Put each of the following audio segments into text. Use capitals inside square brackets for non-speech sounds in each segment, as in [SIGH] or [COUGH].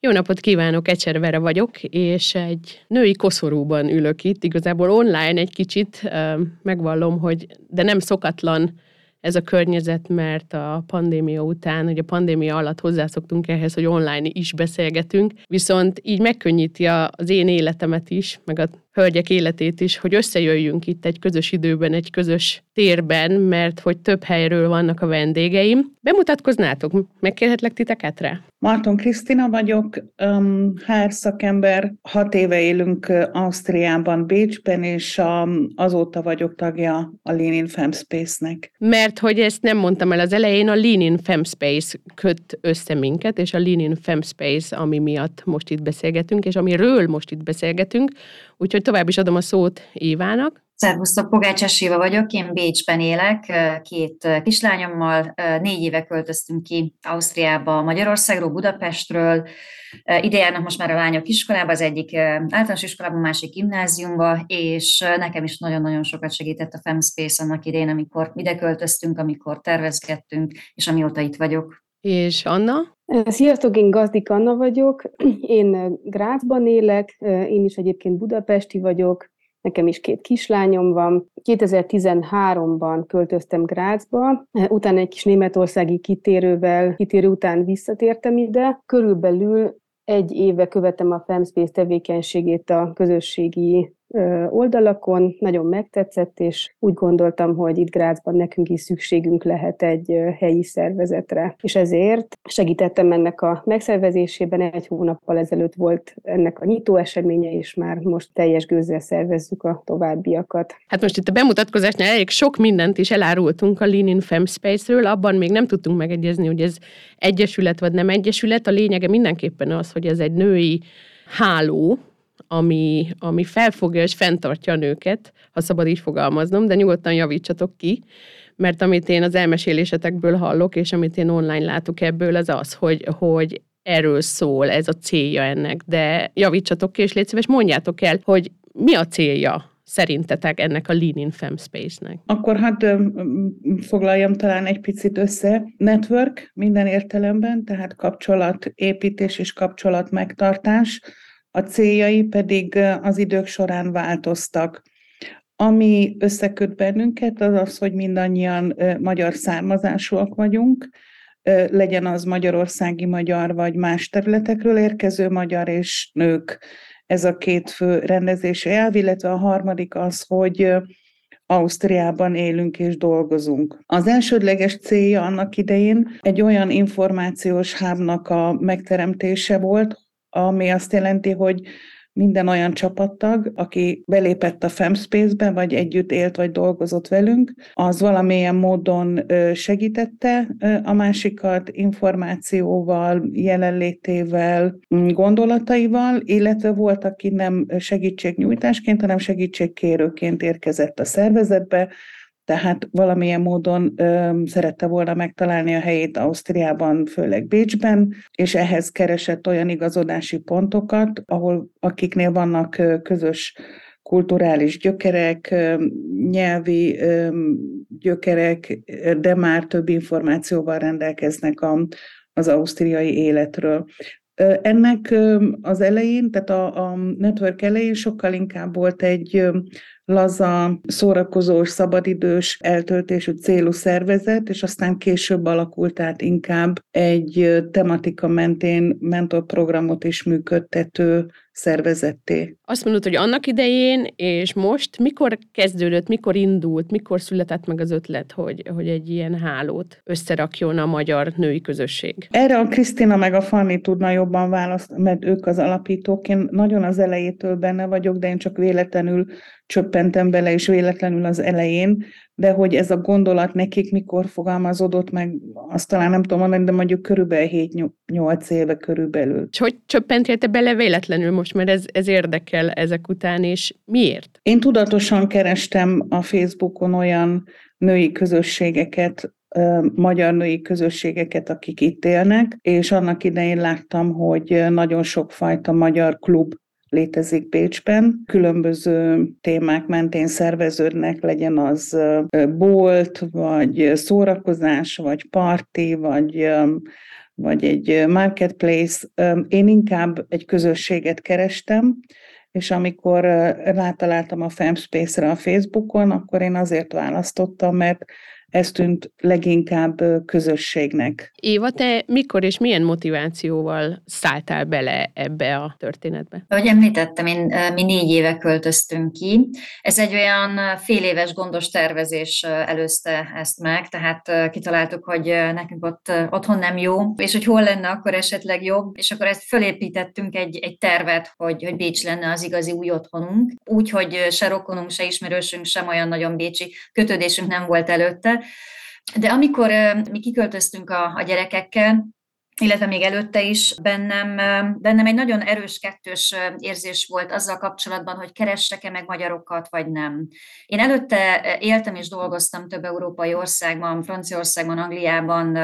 Jó napot kívánok, Ecservere vagyok, és egy női koszorúban ülök itt, igazából online egy kicsit, megvallom, hogy de nem szokatlan ez a környezet, mert a pandémia után, ugye a pandémia alatt hozzászoktunk ehhez, hogy online is beszélgetünk, viszont így megkönnyíti az én életemet is, meg a hölgyek életét is, hogy összejöjjünk itt egy közös időben, egy közös térben, mert hogy több helyről vannak a vendégeim. Bemutatkoznátok? Megkérhetlek titeket rá? Marton Krisztina vagyok, um, HR szakember. Hat éve élünk Ausztriában, Bécsben, és um, azóta vagyok tagja a Lean in Femspace-nek. Mert hogy ezt nem mondtam el az elején, a Lean in Femspace köt össze minket, és a Lean in Femspace, ami miatt most itt beszélgetünk, és amiről most itt beszélgetünk, úgyhogy tovább is adom a szót Évának. Szervusztok, Pogács Eséva vagyok, én Bécsben élek, két kislányommal, négy éve költöztünk ki Ausztriába, Magyarországról, Budapestről, ide járnak most már a lányok iskolába, az egyik általános iskolában, másik gimnáziumba, és nekem is nagyon-nagyon sokat segített a Femspace annak idén, amikor ide költöztünk, amikor tervezgettünk, és amióta itt vagyok. És Anna? Sziasztok, én Gazdik Anna vagyok, én Grácsban élek, én is egyébként budapesti vagyok, nekem is két kislányom van. 2013-ban költöztem Grácsba, utána egy kis németországi kitérővel, kitérő után visszatértem ide. Körülbelül egy éve követem a Femspace tevékenységét a közösségi oldalakon, nagyon megtetszett, és úgy gondoltam, hogy itt Grácsban nekünk is szükségünk lehet egy helyi szervezetre. És ezért segítettem ennek a megszervezésében, egy hónappal ezelőtt volt ennek a nyitó eseménye, és már most teljes gőzzel szervezzük a továbbiakat. Hát most itt a bemutatkozásnál elég sok mindent is elárultunk a Lean in Femspace-ről, abban még nem tudtunk megegyezni, hogy ez egyesület vagy nem egyesület. A lényege mindenképpen az, hogy ez egy női háló, ami, ami felfogja és fenntartja a nőket, ha szabad így fogalmaznom, de nyugodtan javítsatok ki, mert amit én az elmesélésetekből hallok, és amit én online látok ebből, az az, hogy, hogy erről szól, ez a célja ennek, de javítsatok ki, és légy szíves, mondjátok el, hogy mi a célja szerintetek ennek a Lean in Space-nek? Akkor hát foglaljam talán egy picit össze. Network minden értelemben, tehát kapcsolatépítés és kapcsolat megtartás, a céljai pedig az idők során változtak. Ami összeköt bennünket, az az, hogy mindannyian magyar származásúak vagyunk, legyen az magyarországi magyar, vagy más területekről érkező magyar és nők. Ez a két fő rendezési elv, illetve a harmadik az, hogy Ausztriában élünk és dolgozunk. Az elsődleges célja annak idején egy olyan információs hábnak a megteremtése volt, ami azt jelenti, hogy minden olyan csapattag, aki belépett a Femspace-be, vagy együtt élt, vagy dolgozott velünk, az valamilyen módon segítette a másikat információval, jelenlétével, gondolataival, illetve volt, aki nem segítségnyújtásként, hanem segítségkérőként érkezett a szervezetbe, tehát valamilyen módon ö, szerette volna megtalálni a helyét Ausztriában, főleg Bécsben, és ehhez keresett olyan igazodási pontokat, ahol akiknél vannak közös kulturális gyökerek, nyelvi gyökerek, de már több információval rendelkeznek a, az ausztriai életről. Ennek az elején, tehát a, a network elején sokkal inkább volt egy laza, szórakozós, szabadidős eltöltésű célú szervezet, és aztán később alakult át inkább egy tematika mentén mentorprogramot is működtető szervezetté. Azt mondod, hogy annak idején és most mikor kezdődött, mikor indult, mikor született meg az ötlet, hogy, hogy egy ilyen hálót összerakjon a magyar női közösség? Erre a Krisztina meg a Fanni tudna jobban választani, mert ők az alapítók. Én nagyon az elejétől benne vagyok, de én csak véletlenül csöppentem bele, és véletlenül az elején, de hogy ez a gondolat nekik mikor fogalmazódott meg, azt talán nem tudom mondani, de mondjuk körülbelül 7-8 éve körülbelül. És hogy csöppentél te bele véletlenül most, mert ez, ez érdekel ezek után, és miért? Én tudatosan kerestem a Facebookon olyan női közösségeket, magyar női közösségeket, akik itt élnek, és annak idején láttam, hogy nagyon sokfajta magyar klub létezik Bécsben. Különböző témák mentén szerveződnek, legyen az bolt, vagy szórakozás, vagy parti, vagy vagy egy marketplace. Én inkább egy közösséget kerestem, és amikor rátaláltam a Femspace-re a Facebookon, akkor én azért választottam, mert ez tűnt leginkább közösségnek. Éva, te mikor és milyen motivációval szálltál bele ebbe a történetbe? Ahogy említettem, én, mi négy éve költöztünk ki. Ez egy olyan fél éves gondos tervezés előzte ezt meg, tehát kitaláltuk, hogy nekünk ott otthon nem jó, és hogy hol lenne akkor esetleg jobb, és akkor ezt fölépítettünk egy, egy tervet, hogy, hogy Bécs lenne az igazi új otthonunk, úgy, hogy se rokonunk, se ismerősünk, sem olyan nagyon bécsi kötődésünk nem volt előtte, de amikor mi kiköltöztünk a, a gyerekekkel, illetve még előtte is bennem, bennem egy nagyon erős kettős érzés volt azzal kapcsolatban, hogy keressek-e meg magyarokat, vagy nem. Én előtte éltem és dolgoztam több európai országban, Franciaországban, Angliában,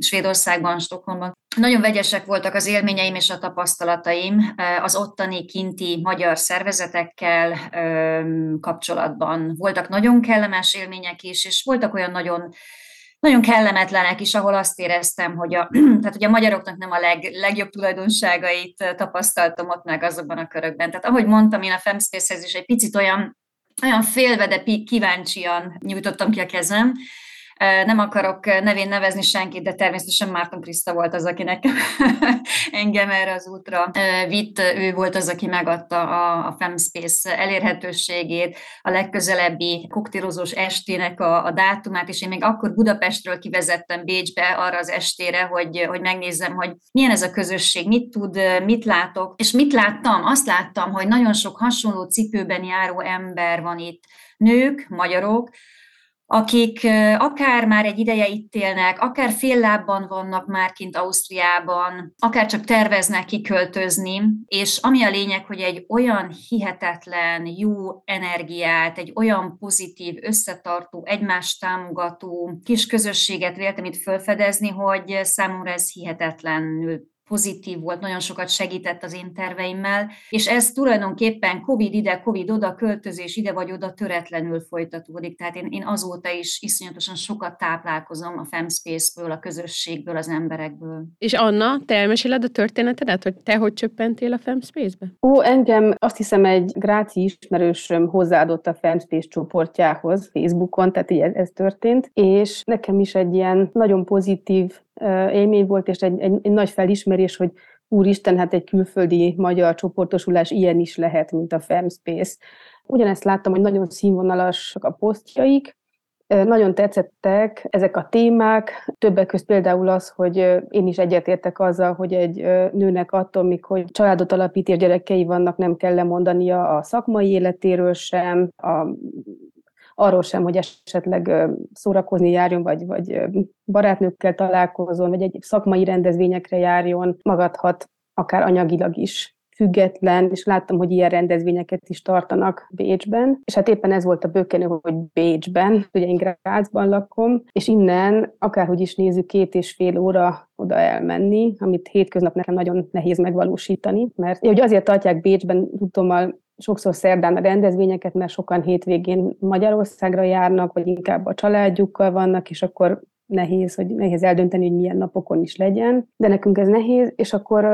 Svédországban, Stockholmban. Nagyon vegyesek voltak az élményeim és a tapasztalataim az ottani kinti magyar szervezetekkel kapcsolatban. Voltak nagyon kellemes élmények is, és voltak olyan nagyon nagyon kellemetlenek is, ahol azt éreztem, hogy a, [CLEARS THROAT] tehát, hogy a magyaroknak nem a leg, legjobb tulajdonságait tapasztaltam ott meg azokban a körökben. Tehát ahogy mondtam, én a Femspace-hez is egy picit olyan, olyan félve, de kíváncsian nyújtottam ki a kezem, nem akarok nevén nevezni senkit, de természetesen Márton Kriszta volt az, aki nekem [LAUGHS] engem erre az útra vitt. Ő volt az, aki megadta a, a Femspace elérhetőségét, a legközelebbi koktélozós estének a, a dátumát, és én még akkor Budapestről kivezettem Bécsbe arra az estére, hogy, hogy megnézzem, hogy milyen ez a közösség, mit tud, mit látok, és mit láttam? Azt láttam, hogy nagyon sok hasonló cipőben járó ember van itt, nők, magyarok, akik akár már egy ideje itt élnek, akár fél lábban vannak már kint Ausztriában, akár csak terveznek kiköltözni, és ami a lényeg, hogy egy olyan hihetetlen jó energiát, egy olyan pozitív, összetartó, egymást támogató kis közösséget véltem itt felfedezni, hogy számomra ez hihetetlenül pozitív volt, nagyon sokat segített az én terveimmel, és ez tulajdonképpen Covid ide, Covid oda, költözés ide vagy oda töretlenül folytatódik. Tehát én, én azóta is iszonyatosan sokat táplálkozom a Femspace-ből, a közösségből, az emberekből. És Anna, te elmeséled a történetedet, hogy te hogy csöppentél a Femspace-be? Ó, engem azt hiszem egy gráci ismerősöm hozzáadott a Femspace csoportjához Facebookon, tehát így ez, ez történt, és nekem is egy ilyen nagyon pozitív élmény volt, és egy, egy, egy nagy felismerés, hogy úristen, hát egy külföldi magyar csoportosulás ilyen is lehet, mint a Femspace. Ugyanezt láttam, hogy nagyon színvonalasak a posztjaik, nagyon tetszettek ezek a témák, többek között például az, hogy én is egyetértek azzal, hogy egy nőnek attól, mikor családot alapít és gyerekei vannak, nem kell lemondania a szakmai életéről sem, a arról sem, hogy esetleg szórakozni járjon, vagy, vagy barátnőkkel találkozon, vagy egy szakmai rendezvényekre járjon, magadhat akár anyagilag is független, és láttam, hogy ilyen rendezvényeket is tartanak Bécsben, és hát éppen ez volt a bökkenő, hogy Bécsben, ugye én Grácsban lakom, és innen, akárhogy is nézzük, két és fél óra oda elmenni, amit hétköznap nekem nagyon nehéz megvalósítani, mert ugye azért tartják Bécsben, tudom, sokszor szerdán a rendezvényeket, mert sokan hétvégén Magyarországra járnak, vagy inkább a családjukkal vannak, és akkor nehéz, hogy nehéz eldönteni, hogy milyen napokon is legyen, de nekünk ez nehéz, és akkor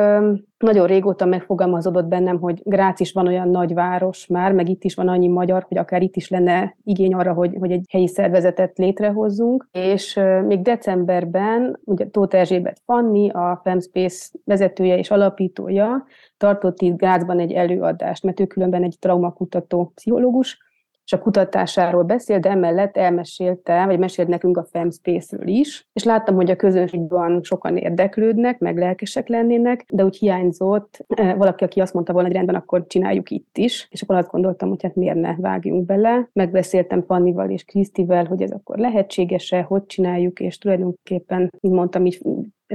nagyon régóta megfogalmazódott bennem, hogy Grác is van olyan nagy város már, meg itt is van annyi magyar, hogy akár itt is lenne igény arra, hogy, hogy egy helyi szervezetet létrehozzunk, és még decemberben ugye Tóth Erzsébet Fanni, a Femspace vezetője és alapítója tartott itt Grácsban egy előadást, mert ő különben egy traumakutató pszichológus, és a kutatásáról beszél, de emellett elmesélte, vagy mesélt nekünk a Femspace-ről is, és láttam, hogy a közönségben sokan érdeklődnek, meg lelkesek lennének, de úgy hiányzott eh, valaki, aki azt mondta volna, hogy rendben, akkor csináljuk itt is, és akkor azt gondoltam, hogy hát miért ne vágjunk bele. Megbeszéltem Pannival és Krisztivel, hogy ez akkor lehetséges-e, hogy csináljuk, és tulajdonképpen, mint mondtam, így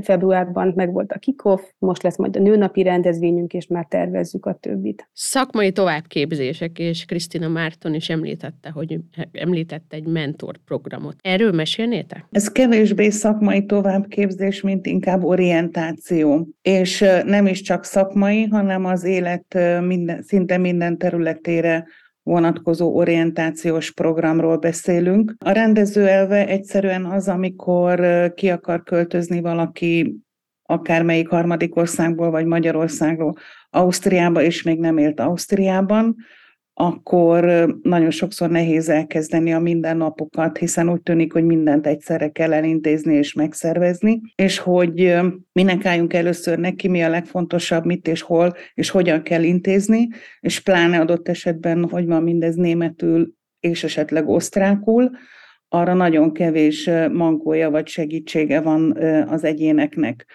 februárban meg volt a kikoff, most lesz majd a nőnapi rendezvényünk, és már tervezzük a többit. Szakmai továbbképzések, és Krisztina Márton is említette, hogy említette egy mentor programot. Erről mesélnétek? Ez kevésbé szakmai továbbképzés, mint inkább orientáció. És nem is csak szakmai, hanem az élet minden, szinte minden területére vonatkozó orientációs programról beszélünk. A rendező elve egyszerűen az, amikor ki akar költözni valaki akármelyik harmadik országból vagy Magyarországról Ausztriába, és még nem élt Ausztriában, akkor nagyon sokszor nehéz elkezdeni a mindennapokat, hiszen úgy tűnik, hogy mindent egyszerre kell elintézni és megszervezni, és hogy minek álljunk először neki, mi a legfontosabb, mit és hol, és hogyan kell intézni, és pláne adott esetben, hogy van mindez németül és esetleg osztrákul, arra nagyon kevés mankója vagy segítsége van az egyéneknek.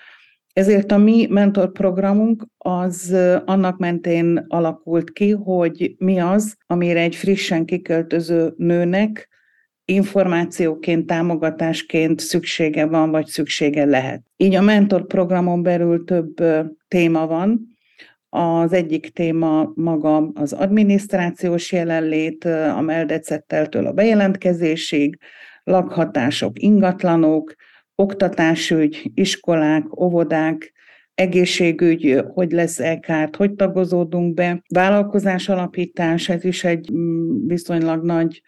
Ezért a mi mentorprogramunk az annak mentén alakult ki, hogy mi az, amire egy frissen kiköltöző nőnek információként, támogatásként szüksége van, vagy szüksége lehet. Így a mentorprogramon belül több téma van. Az egyik téma maga az adminisztrációs jelenlét, a meldecetteltől a bejelentkezésig, lakhatások, ingatlanok, oktatásügy, iskolák, óvodák, egészségügy, hogy lesz elkárt, hogy tagozódunk be, vállalkozás alapítás, ez is egy mm, viszonylag nagy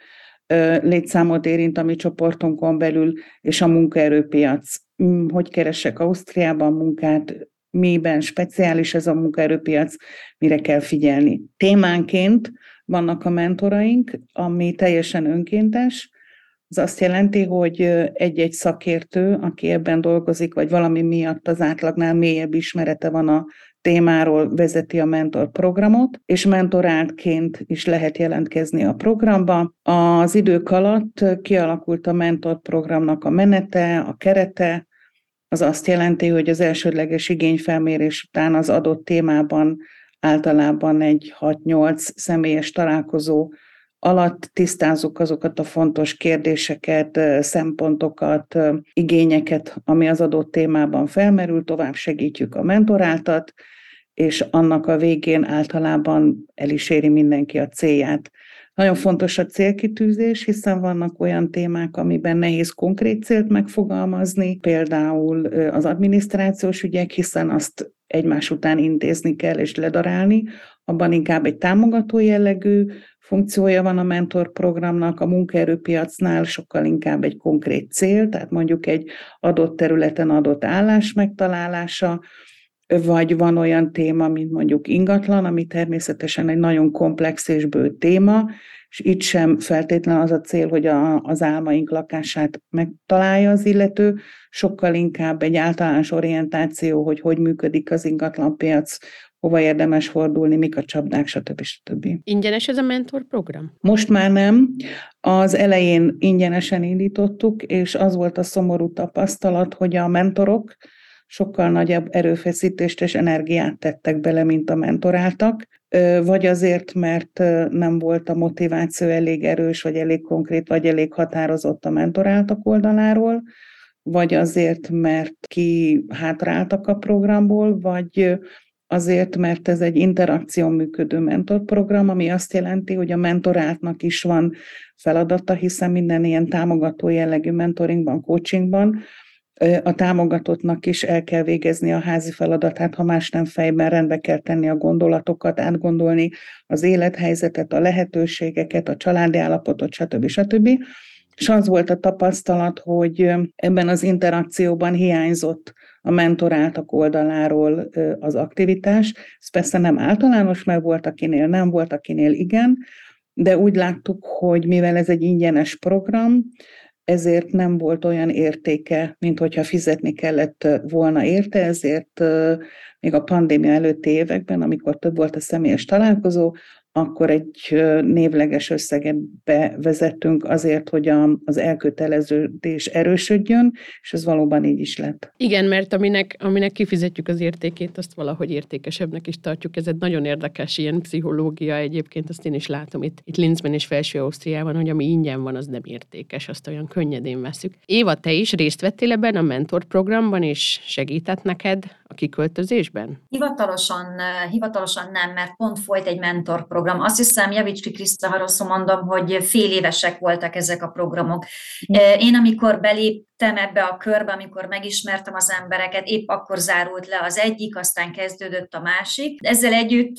létszámot érint a mi csoportunkon belül, és a munkaerőpiac. Mm, hogy keresek Ausztriában munkát, miben speciális ez a munkaerőpiac, mire kell figyelni. Témánként vannak a mentoraink, ami teljesen önkéntes, az azt jelenti, hogy egy-egy szakértő, aki ebben dolgozik, vagy valami miatt az átlagnál mélyebb ismerete van a témáról, vezeti a mentor programot, és mentoráltként is lehet jelentkezni a programba. Az idők alatt kialakult a mentor programnak a menete, a kerete, az azt jelenti, hogy az elsődleges igényfelmérés után az adott témában általában egy 6-8 személyes találkozó alatt tisztázzuk azokat a fontos kérdéseket, szempontokat, igényeket, ami az adott témában felmerül, tovább segítjük a mentoráltat, és annak a végén általában el is éri mindenki a célját. Nagyon fontos a célkitűzés, hiszen vannak olyan témák, amiben nehéz konkrét célt megfogalmazni, például az adminisztrációs ügyek, hiszen azt egymás után intézni kell és ledarálni, abban inkább egy támogató jellegű funkciója van a mentor programnak, a munkaerőpiacnál sokkal inkább egy konkrét cél, tehát mondjuk egy adott területen adott állás megtalálása, vagy van olyan téma, mint mondjuk ingatlan, ami természetesen egy nagyon komplex és bő téma, és itt sem feltétlen az a cél, hogy a, az álmaink lakását megtalálja az illető, sokkal inkább egy általános orientáció, hogy hogy működik az ingatlanpiac, hova érdemes fordulni, mik a csapdák, stb. stb. Ingyenes ez a mentor program? Most már nem. Az elején ingyenesen indítottuk, és az volt a szomorú tapasztalat, hogy a mentorok sokkal nagyobb erőfeszítést és energiát tettek bele, mint a mentoráltak, vagy azért, mert nem volt a motiváció elég erős, vagy elég konkrét, vagy elég határozott a mentoráltak oldaláról, vagy azért, mert ki hátráltak a programból, vagy azért, mert ez egy interakción működő mentorprogram, ami azt jelenti, hogy a mentorátnak is van feladata, hiszen minden ilyen támogató jellegű mentoringban, coachingban a támogatottnak is el kell végezni a házi feladatát, ha más nem fejben rendbe kell tenni a gondolatokat, átgondolni az élethelyzetet, a lehetőségeket, a családi állapotot, stb. stb. És az volt a tapasztalat, hogy ebben az interakcióban hiányzott a mentoráltak oldaláról az aktivitás. Ez persze nem általános, mert volt, akinél nem, volt, akinél igen, de úgy láttuk, hogy mivel ez egy ingyenes program, ezért nem volt olyan értéke, mint hogyha fizetni kellett volna érte, ezért még a pandémia előtti években, amikor több volt a személyes találkozó, akkor egy névleges összeget bevezettünk azért, hogy az elköteleződés erősödjön, és ez valóban így is lett. Igen, mert aminek, aminek kifizetjük az értékét, azt valahogy értékesebbnek is tartjuk. Ez egy nagyon érdekes ilyen pszichológia egyébként, azt én is látom itt, itt Linzben és Felső Ausztriában, hogy ami ingyen van, az nem értékes, azt olyan könnyedén veszük. Éva, te is részt vettél ebben a mentor programban, és segített neked a kiköltözésben? Hivatalosan, hivatalosan nem, mert pont folyt egy mentor program. Azt hiszem, javíts ki Kriszta, ha rosszul mondom, hogy fél évesek voltak ezek a programok. Én amikor belép, beléptem ebbe a körbe, amikor megismertem az embereket, épp akkor zárult le az egyik, aztán kezdődött a másik. Ezzel együtt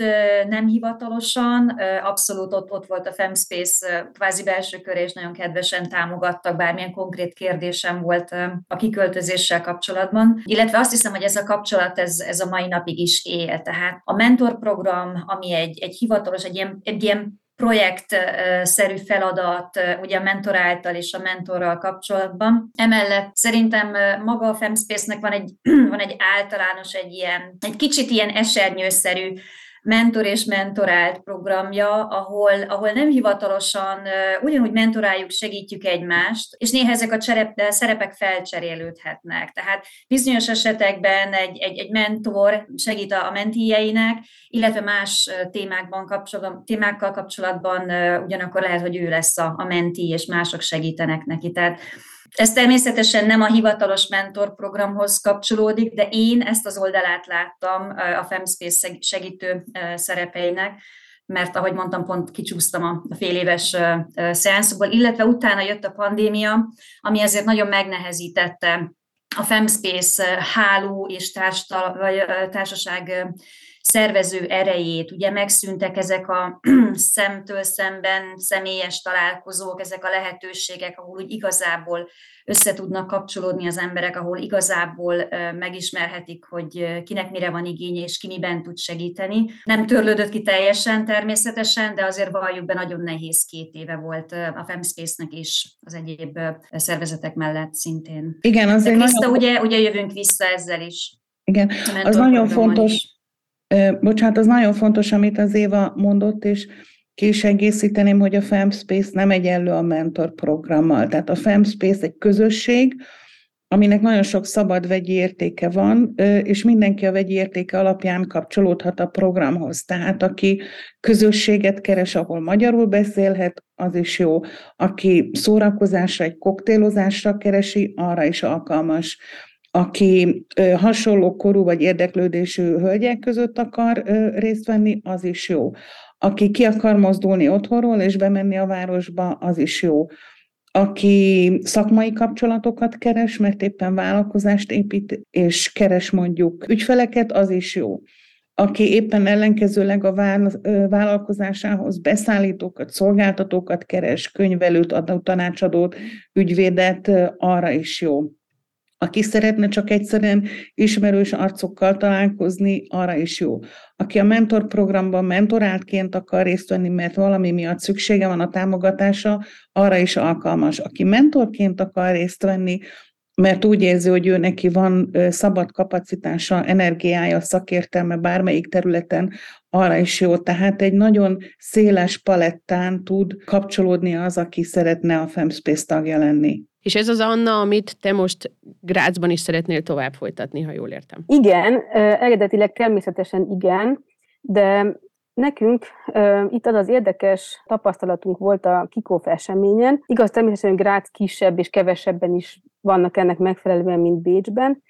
nem hivatalosan, abszolút ott, ott volt a Femspace kvázi belső kör, és nagyon kedvesen támogattak, bármilyen konkrét kérdésem volt a kiköltözéssel kapcsolatban. Illetve azt hiszem, hogy ez a kapcsolat, ez, ez a mai napig is él. Tehát a mentorprogram, ami egy, egy hivatalos, egy ilyen, egy ilyen projektszerű feladat, ugye a mentor által és a mentorral kapcsolatban. Emellett szerintem maga a Femspace-nek van egy, [CLEARS THROAT] van egy általános, egy ilyen, egy kicsit ilyen esernyőszerű mentor és mentorált programja, ahol, ahol nem hivatalosan ugyanúgy mentoráljuk, segítjük egymást, és néha ezek a cserep, szerepek felcserélődhetnek. Tehát bizonyos esetekben egy, egy, egy mentor segít a, a mentijeinek, illetve más témákban kapcsolatban, témákkal kapcsolatban ugyanakkor lehet, hogy ő lesz a, a menti, és mások segítenek neki. Tehát ez természetesen nem a hivatalos mentorprogramhoz kapcsolódik, de én ezt az oldalát láttam a Femspace segítő szerepeinek, mert ahogy mondtam, pont kicsúsztam a fél éves szeánszokból, illetve utána jött a pandémia, ami ezért nagyon megnehezítette a Femspace háló és társaság szervező erejét, ugye megszűntek ezek a [CLEARS THROAT] szemtől szemben személyes találkozók, ezek a lehetőségek, ahol úgy igazából össze tudnak kapcsolódni az emberek, ahol igazából megismerhetik, hogy kinek mire van igénye, és ki miben tud segíteni. Nem törlődött ki teljesen természetesen, de azért valljuk be, nagyon nehéz két éve volt a Femspace-nek is az egyéb szervezetek mellett szintén. Igen, azért de Krista, nagyon... ugye, ugye jövünk vissza ezzel is. Igen, az nagyon fontos, is Bocsánat, az nagyon fontos, amit az Éva mondott, és ki is hogy a FemSpace nem egyenlő a mentor programmal. Tehát a FemSpace egy közösség, aminek nagyon sok szabad vegyi értéke van, és mindenki a vegyi értéke alapján kapcsolódhat a programhoz. Tehát aki közösséget keres, ahol magyarul beszélhet, az is jó. Aki szórakozásra, egy koktélozásra keresi, arra is alkalmas aki hasonló korú vagy érdeklődésű hölgyek között akar részt venni, az is jó. Aki ki akar mozdulni otthonról és bemenni a városba, az is jó. Aki szakmai kapcsolatokat keres, mert éppen vállalkozást épít, és keres mondjuk ügyfeleket, az is jó. Aki éppen ellenkezőleg a vállalkozásához beszállítókat, szolgáltatókat keres, könyvelőt, adó tanácsadót, ügyvédet, arra is jó aki szeretne csak egyszerűen ismerős arcokkal találkozni, arra is jó. Aki a mentor programban mentoráltként akar részt venni, mert valami miatt szüksége van a támogatása, arra is alkalmas. Aki mentorként akar részt venni, mert úgy érzi, hogy ő neki van szabad kapacitása, energiája, szakértelme bármelyik területen, arra is jó. Tehát egy nagyon széles palettán tud kapcsolódni az, aki szeretne a Femspace tagja lenni. És ez az Anna, amit te most Grácsban is szeretnél tovább folytatni, ha jól értem. Igen, eredetileg természetesen igen, de Nekünk itt az az érdekes tapasztalatunk volt a Kikóf eseményen. Igaz, természetesen Grác kisebb és kevesebben is vannak ennek megfelelően, mint Bécsben,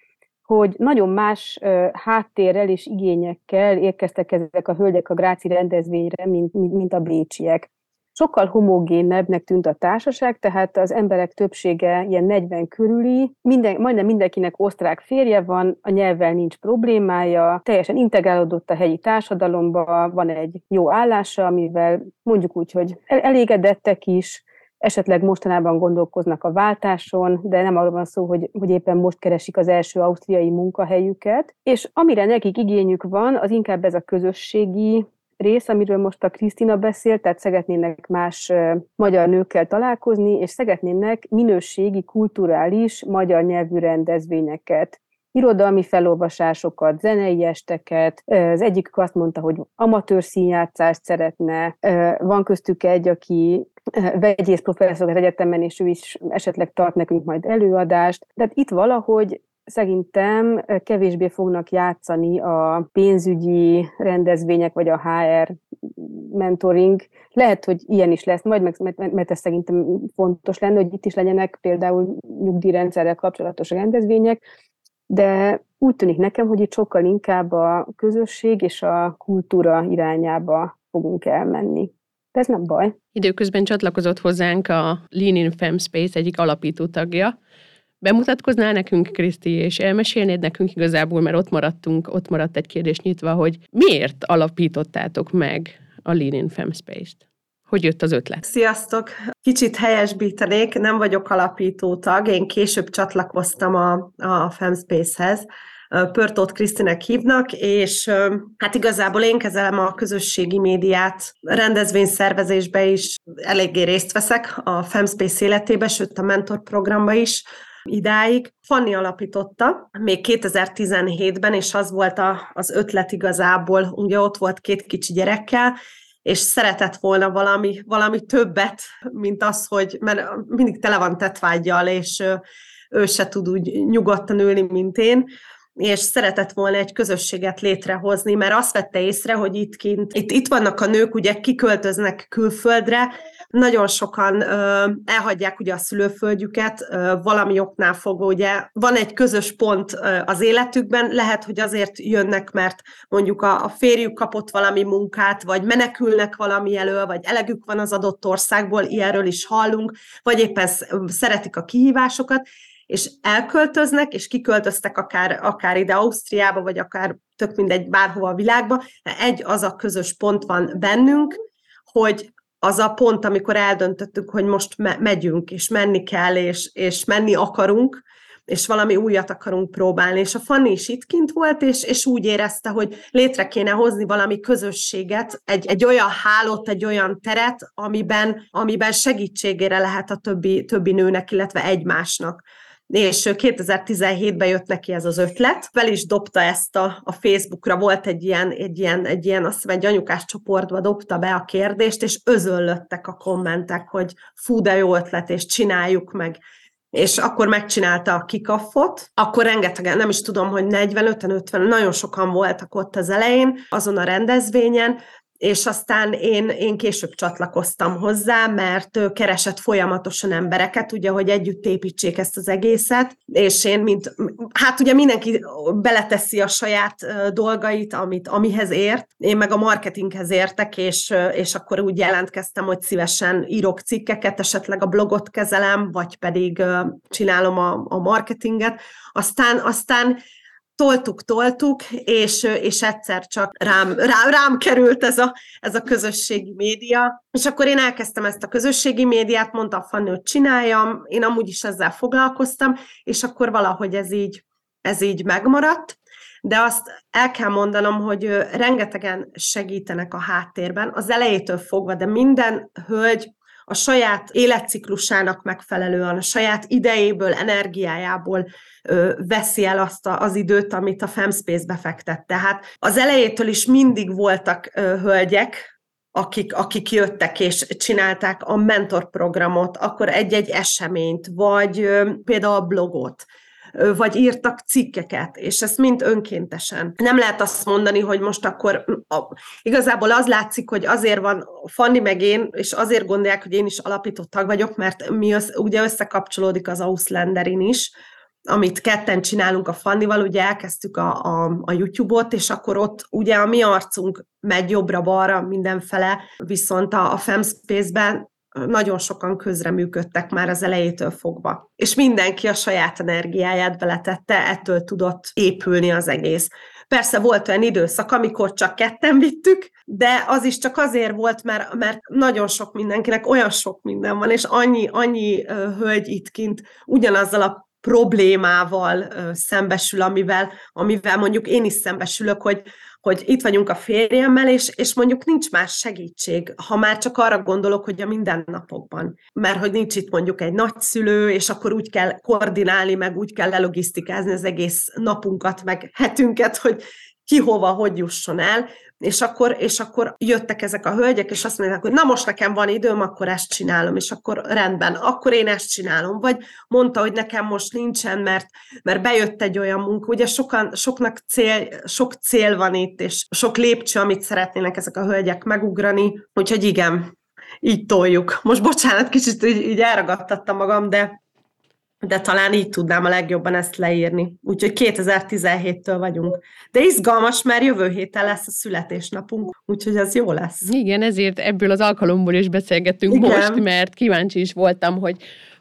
hogy nagyon más háttérrel és igényekkel érkeztek ezek a hölgyek a gráci rendezvényre, mint, mint, mint a bécsiek sokkal homogénebbnek tűnt a társaság, tehát az emberek többsége ilyen 40 körüli, minden, majdnem mindenkinek osztrák férje van, a nyelvvel nincs problémája, teljesen integrálódott a helyi társadalomba, van egy jó állása, amivel mondjuk úgy, hogy elégedettek is, esetleg mostanában gondolkoznak a váltáson, de nem arról van szó, hogy, hogy éppen most keresik az első ausztriai munkahelyüket. És amire nekik igényük van, az inkább ez a közösségi rész, amiről most a Krisztina beszélt, tehát szeretnének más magyar nőkkel találkozni, és szeretnének minőségi, kulturális, magyar nyelvű rendezvényeket irodalmi felolvasásokat, zenei esteket. Az egyik azt mondta, hogy amatőr színjátszást szeretne. Van köztük egy, aki vegyész professzor az egyetemen, és ő is esetleg tart nekünk majd előadást. Tehát itt valahogy szerintem kevésbé fognak játszani a pénzügyi rendezvények, vagy a HR mentoring. Lehet, hogy ilyen is lesz majd, mert, mert ez szerintem fontos lenne, hogy itt is legyenek például nyugdíjrendszerrel kapcsolatos rendezvények, de úgy tűnik nekem, hogy itt sokkal inkább a közösség és a kultúra irányába fogunk elmenni. De ez nem baj. Időközben csatlakozott hozzánk a Lean in Fem Space egyik alapító tagja, Bemutatkoznál nekünk, Kriszti, és elmesélnéd nekünk igazából, mert ott maradtunk, ott maradt egy kérdés nyitva, hogy miért alapítottátok meg a Lean in Femspace-t? Hogy jött az ötlet? Sziasztok! Kicsit helyesbítenék, nem vagyok alapító tag, én később csatlakoztam a, a Femspace-hez, Pörtót Krisztinek hívnak, és hát igazából én kezelem a közösségi médiát, rendezvényszervezésbe is eléggé részt veszek a Femspace életébe, sőt a mentor programba is, idáig. Fanni alapította még 2017-ben, és az volt a, az ötlet igazából, ugye ott volt két kicsi gyerekkel, és szeretett volna valami, valami többet, mint az, hogy mert mindig tele van tetvágyjal, és ő se tud úgy nyugodtan ülni, mint én, és szeretett volna egy közösséget létrehozni, mert azt vette észre, hogy itt kint, itt, itt vannak a nők, ugye kiköltöznek külföldre, nagyon sokan ö, elhagyják ugye a szülőföldjüket, ö, valami oknál fogva, ugye van egy közös pont ö, az életükben, lehet, hogy azért jönnek, mert mondjuk a, a férjük kapott valami munkát, vagy menekülnek valami elől, vagy elegük van az adott országból, ilyenről is hallunk, vagy éppen szeretik a kihívásokat, és elköltöznek, és kiköltöztek akár, akár ide Ausztriába, vagy akár tök mindegy bárhova a világba, egy az a közös pont van bennünk, hogy az a pont, amikor eldöntöttük, hogy most me- megyünk, és menni kell, és, és menni akarunk, és valami újat akarunk próbálni. És a Fanny is itt kint volt, és, és úgy érezte, hogy létre kéne hozni valami közösséget, egy, egy olyan hálót, egy olyan teret, amiben, amiben segítségére lehet a többi, többi nőnek, illetve egymásnak és 2017-ben jött neki ez az ötlet, fel is dobta ezt a, a Facebookra, volt egy ilyen, egy ilyen, egy ilyen, azt hiszem, egy anyukás csoportba dobta be a kérdést, és özöllöttek a kommentek, hogy fú, de jó ötlet, és csináljuk meg. És akkor megcsinálta a kikaffot, akkor rengetegen, nem is tudom, hogy 45-50, nagyon sokan voltak ott az elején, azon a rendezvényen, és aztán én, én később csatlakoztam hozzá, mert keresett folyamatosan embereket, ugye, hogy együtt építsék ezt az egészet, és én, mint, hát ugye mindenki beleteszi a saját dolgait, amit, amihez ért, én meg a marketinghez értek, és, és akkor úgy jelentkeztem, hogy szívesen írok cikkeket, esetleg a blogot kezelem, vagy pedig csinálom a, a marketinget, aztán, aztán toltuk, toltuk, és, és egyszer csak rám, rám, rám került ez a, ez a közösségi média, és akkor én elkezdtem ezt a közösségi médiát, mondta a Fanny, hogy csináljam, én amúgy is ezzel foglalkoztam, és akkor valahogy ez így, ez így megmaradt, de azt el kell mondanom, hogy rengetegen segítenek a háttérben, az elejétől fogva, de minden hölgy a saját életciklusának megfelelően, a saját idejéből, energiájából ö, veszi el azt a, az időt, amit a Femspace befektet. Tehát az elejétől is mindig voltak ö, hölgyek, akik, akik jöttek és csinálták a mentorprogramot, akkor egy-egy eseményt, vagy ö, például a blogot, vagy írtak cikkeket, és ezt mind önkéntesen. Nem lehet azt mondani, hogy most akkor igazából az látszik, hogy azért van Fanni meg én, és azért gondolják, hogy én is alapított tag vagyok, mert mi össze, ugye összekapcsolódik az Auslanderin is, amit ketten csinálunk a Fannival, ugye elkezdtük a, a, a YouTube-ot, és akkor ott ugye a mi arcunk megy jobbra-balra mindenfele, viszont a, a Femspace-ben nagyon sokan közreműködtek már az elejétől fogva. És mindenki a saját energiáját beletette, ettől tudott épülni az egész. Persze volt olyan időszak, amikor csak ketten vittük, de az is csak azért volt, mert, mert nagyon sok mindenkinek olyan sok minden van, és annyi, annyi hölgy itt kint ugyanazzal a problémával szembesül, amivel, amivel mondjuk én is szembesülök, hogy hogy itt vagyunk a férjemmel, és, és mondjuk nincs más segítség, ha már csak arra gondolok, hogy a mindennapokban. Mert hogy nincs itt mondjuk egy nagyszülő, és akkor úgy kell koordinálni, meg úgy kell lelogisztikázni az egész napunkat, meg hetünket, hogy ki hova, hogy jusson el, és akkor, és akkor jöttek ezek a hölgyek, és azt mondják, hogy na most nekem van időm, akkor ezt csinálom, és akkor rendben, akkor én ezt csinálom. Vagy mondta, hogy nekem most nincsen, mert, mert bejött egy olyan munka. Ugye sokan, soknak cél, sok cél van itt, és sok lépcső, amit szeretnének ezek a hölgyek megugrani. Úgyhogy igen, így toljuk. Most bocsánat, kicsit így, így elragadtattam magam, de de talán így tudnám a legjobban ezt leírni. Úgyhogy 2017-től vagyunk. De izgalmas, mert jövő héten lesz a születésnapunk, úgyhogy az jó lesz. Igen, ezért ebből az alkalomból is beszélgettünk Igen. most, mert kíváncsi is voltam, hogy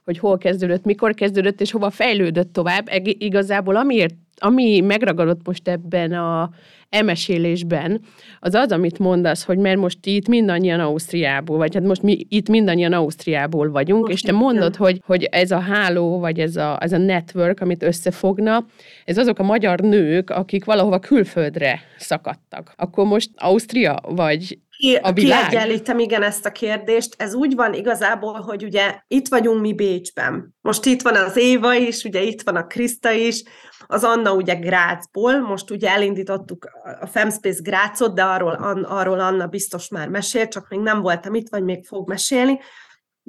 hogy hol kezdődött, mikor kezdődött, és hova fejlődött tovább. Igazából amiért, ami megragadott most ebben a emesélésben, az az, amit mondasz, hogy mert most itt mindannyian Ausztriából, vagy hát most mi itt mindannyian Ausztriából vagyunk, most és te mondod, hogy, hogy ez a háló, vagy ez a, ez a network, amit összefogna, ez azok a magyar nők, akik valahova külföldre szakadtak. Akkor most Ausztria, vagy a világ? Kiegyenlítem igen ezt a kérdést. Ez úgy van igazából, hogy ugye itt vagyunk mi Bécsben. Most itt van az Éva is, ugye itt van a Kriszta is, az Anna ugye Grácsból, most ugye elindítottuk a Femspace Grácot, de arról, arról Anna biztos már mesél, csak még nem voltam itt, vagy még fog mesélni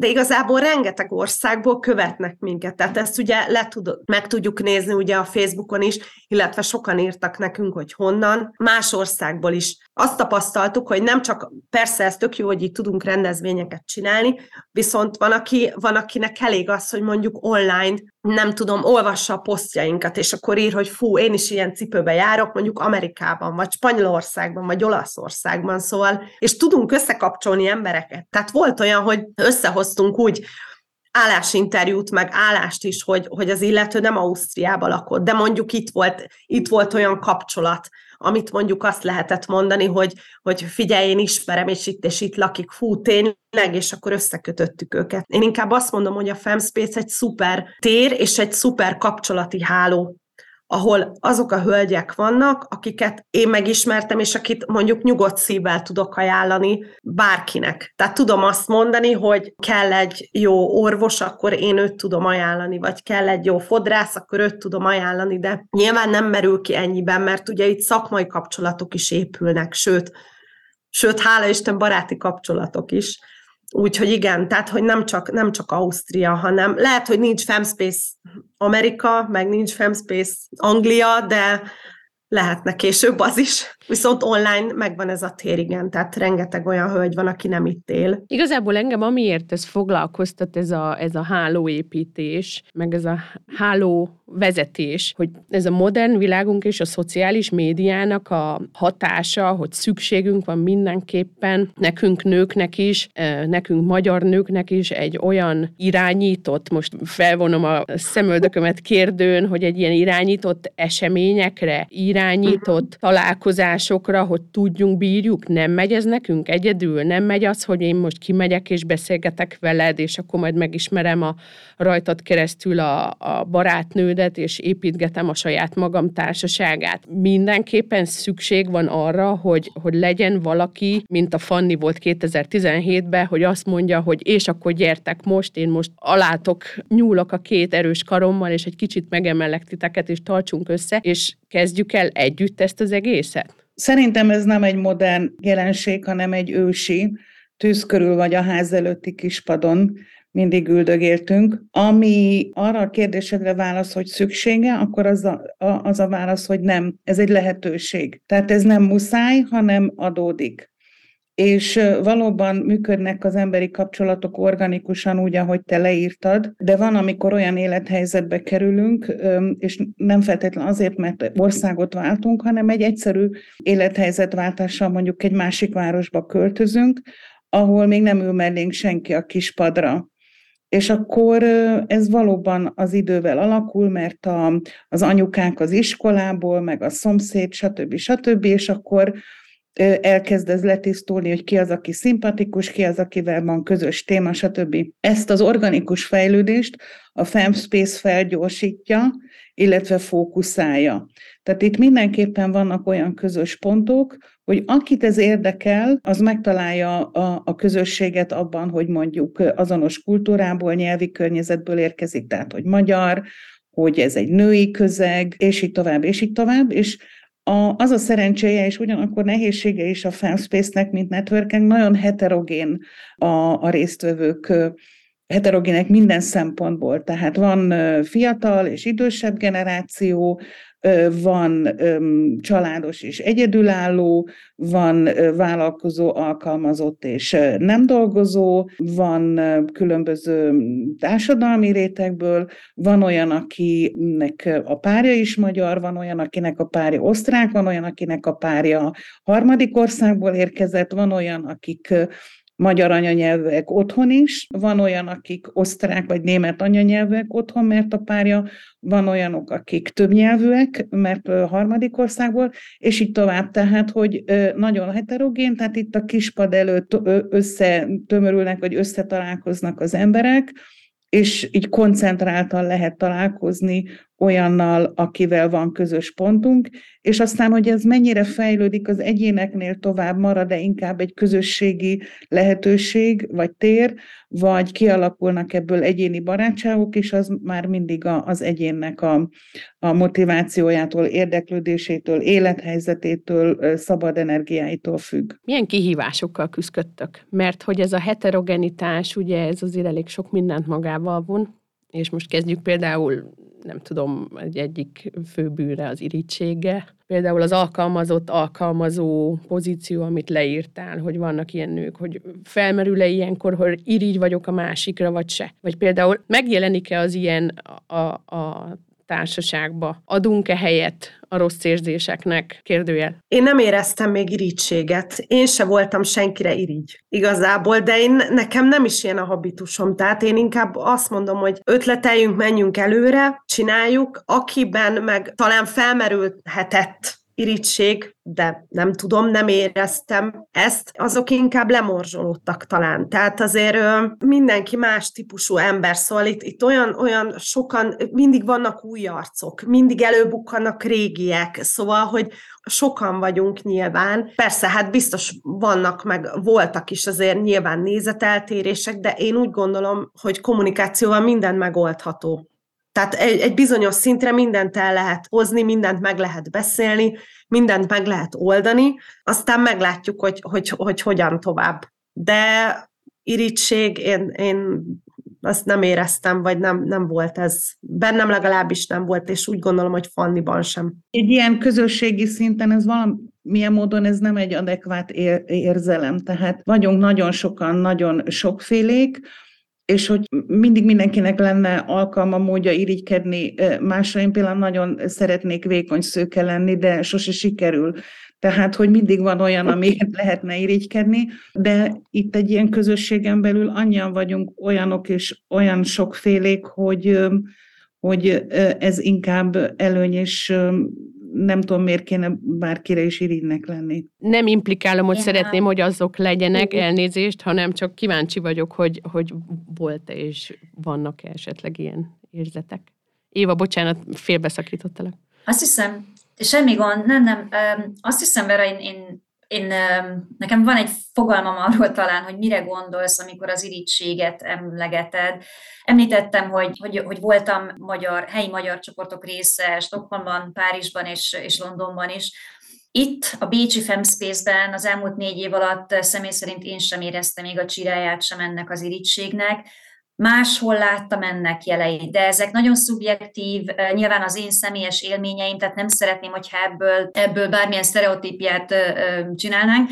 de igazából rengeteg országból követnek minket, tehát ezt ugye le tud, meg tudjuk nézni ugye a Facebookon is, illetve sokan írtak nekünk, hogy honnan, más országból is. Azt tapasztaltuk, hogy nem csak, persze ez tök jó, hogy itt tudunk rendezvényeket csinálni, viszont van, aki, van akinek elég az, hogy mondjuk online nem tudom, olvassa a posztjainkat, és akkor ír, hogy fú, én is ilyen cipőbe járok, mondjuk Amerikában, vagy Spanyolországban, vagy Olaszországban, szóval, és tudunk összekapcsolni embereket. Tehát volt olyan, hogy összehoztunk úgy állásinterjút, meg állást is, hogy, hogy az illető nem Ausztriába lakott, de mondjuk itt volt, itt volt olyan kapcsolat, amit mondjuk azt lehetett mondani, hogy, hogy figyelj, én ismerem, és itt és itt lakik, fú, tényleg, és akkor összekötöttük őket. Én inkább azt mondom, hogy a Femspace egy szuper tér, és egy szuper kapcsolati háló ahol azok a hölgyek vannak, akiket én megismertem, és akit mondjuk nyugodt szívvel tudok ajánlani bárkinek. Tehát tudom azt mondani, hogy kell egy jó orvos, akkor én őt tudom ajánlani, vagy kell egy jó fodrász, akkor őt tudom ajánlani, de nyilván nem merül ki ennyiben, mert ugye itt szakmai kapcsolatok is épülnek, sőt, sőt, hála Isten, baráti kapcsolatok is. Úgyhogy igen, tehát, hogy nem csak, nem csak Ausztria, hanem lehet, hogy nincs Femspace Amerika, meg nincs Femspace Anglia, de lehetne később az is. Viszont online megvan ez a tér, igen, tehát rengeteg olyan hölgy van, aki nem itt él. Igazából engem amiért ez foglalkoztat, ez a, ez a hálóépítés, meg ez a háló vezetés, hogy ez a modern világunk és a szociális médiának a hatása, hogy szükségünk van mindenképpen nekünk nőknek is, nekünk magyar nőknek is egy olyan irányított, most felvonom a szemöldökömet kérdőn, hogy egy ilyen irányított eseményekre, irányított találkozásokra, hogy tudjunk, bírjuk, nem megy ez nekünk egyedül, nem megy az, hogy én most kimegyek és beszélgetek veled, és akkor majd megismerem a rajtad keresztül a, a barátnőd, életedet, és építgetem a saját magam társaságát. Mindenképpen szükség van arra, hogy, hogy legyen valaki, mint a Fanni volt 2017-ben, hogy azt mondja, hogy és akkor gyertek most, én most alátok nyúlok a két erős karommal, és egy kicsit megemelek titeket, és tartsunk össze, és kezdjük el együtt ezt az egészet. Szerintem ez nem egy modern jelenség, hanem egy ősi, tűz körül vagy a ház előtti kispadon mindig üldögéltünk. Ami arra a kérdésedre válasz, hogy szüksége, akkor az a, az a válasz, hogy nem. Ez egy lehetőség. Tehát ez nem muszáj, hanem adódik. És valóban működnek az emberi kapcsolatok organikusan úgy, ahogy te leírtad, de van, amikor olyan élethelyzetbe kerülünk, és nem feltétlenül azért, mert országot váltunk, hanem egy egyszerű élethelyzetváltással mondjuk egy másik városba költözünk, ahol még nem ül mellénk senki a kispadra, és akkor ez valóban az idővel alakul, mert a, az anyukák az iskolából, meg a szomszéd, stb. stb. És akkor elkezd ez letisztulni, hogy ki az, aki szimpatikus, ki az, akivel van közös téma, stb. Ezt az organikus fejlődést a Femspace felgyorsítja, illetve fókuszálja. Tehát itt mindenképpen vannak olyan közös pontok, hogy akit ez érdekel, az megtalálja a, a közösséget abban, hogy mondjuk azonos kultúrából, nyelvi környezetből érkezik, tehát hogy magyar, hogy ez egy női közeg, és így tovább, és így tovább, és a, az a szerencséje, és ugyanakkor nehézsége is a Femspace-nek, mint networking, nagyon heterogén a, a résztvevők heterogének minden szempontból. Tehát van fiatal és idősebb generáció, van családos és egyedülálló, van vállalkozó, alkalmazott és nem dolgozó, van különböző társadalmi rétegből, van olyan, akinek a párja is magyar, van olyan, akinek a párja osztrák, van olyan, akinek a párja harmadik országból érkezett, van olyan, akik magyar anyanyelvek otthon is, van olyan, akik osztrák vagy német anyanyelvek otthon, mert a párja, van olyanok, akik többnyelvűek, mert harmadik országból, és így tovább. Tehát, hogy nagyon heterogén, tehát itt a kispad előtt összetömörülnek, vagy összetalálkoznak az emberek, és így koncentráltan lehet találkozni olyannal, akivel van közös pontunk, és aztán, hogy ez mennyire fejlődik az egyéneknél tovább marad, de inkább egy közösségi lehetőség, vagy tér, vagy kialakulnak ebből egyéni barátságok, és az már mindig a, az egyénnek a, a motivációjától, érdeklődésétől, élethelyzetétől, szabad energiáitól függ. Milyen kihívásokkal küzdöttök? Mert hogy ez a heterogenitás, ugye ez azért elég sok mindent magával von, és most kezdjük például nem tudom, egy egyik főbűre az irítsége. Például az alkalmazott, alkalmazó pozíció, amit leírtál, hogy vannak ilyen nők, hogy felmerül-e ilyenkor, hogy irigy vagyok a másikra, vagy se. Vagy például megjelenik-e az ilyen a, a társaságba? Adunk-e helyet a rossz érzéseknek? Kérdőjel. Én nem éreztem még irítséget. Én se voltam senkire irigy igazából, de én, nekem nem is ilyen a habitusom. Tehát én inkább azt mondom, hogy ötleteljünk, menjünk előre, csináljuk, akiben meg talán felmerülhetett irítség, de nem tudom, nem éreztem ezt, azok inkább lemorzsolódtak talán. Tehát azért mindenki más típusú ember, szóval itt, itt olyan, olyan sokan, mindig vannak új arcok, mindig előbukkannak régiek, szóval, hogy sokan vagyunk nyilván. Persze, hát biztos vannak, meg voltak is azért nyilván nézeteltérések, de én úgy gondolom, hogy kommunikációval minden megoldható. Tehát egy, egy bizonyos szintre mindent el lehet hozni, mindent meg lehet beszélni, mindent meg lehet oldani, aztán meglátjuk, hogy, hogy, hogy hogyan tovább. De irítség, én, én azt nem éreztem, vagy nem, nem volt ez. Bennem legalábbis nem volt, és úgy gondolom, hogy Fanniban sem. Egy ilyen közösségi szinten ez valamilyen módon ez nem egy adekvát érzelem. Tehát vagyunk nagyon sokan, nagyon sokfélék, és hogy mindig mindenkinek lenne alkalma, módja irigykedni másra. Én például nagyon szeretnék vékony szőke lenni, de sose sikerül. Tehát, hogy mindig van olyan, ami lehetne irigykedni, de itt egy ilyen közösségen belül annyian vagyunk olyanok és olyan sokfélék, hogy, hogy ez inkább előny, és nem tudom, miért kéne bárkire is irigynek lenni. Nem implikálom, hogy ja. szeretném, hogy azok legyenek elnézést, hanem csak kíváncsi vagyok, hogy, hogy volt-e és vannak-e esetleg ilyen érzetek. Éva, bocsánat, félbeszakítottalak. Azt hiszem, semmi gond, nem, nem. Azt hiszem, Vera, én, én én, nekem van egy fogalmam arról talán, hogy mire gondolsz, amikor az irítséget emlegeted. Említettem, hogy, hogy, hogy voltam magyar, helyi magyar csoportok része Stockholmban, Párizsban és, és Londonban is. Itt a Bécsi Femspace-ben az elmúlt négy év alatt személy szerint én sem éreztem még a csiráját sem ennek az irítségnek máshol láttam ennek jeleit, de ezek nagyon szubjektív, nyilván az én személyes élményeim, tehát nem szeretném, hogyha ebből, ebből bármilyen sztereotípiát csinálnánk,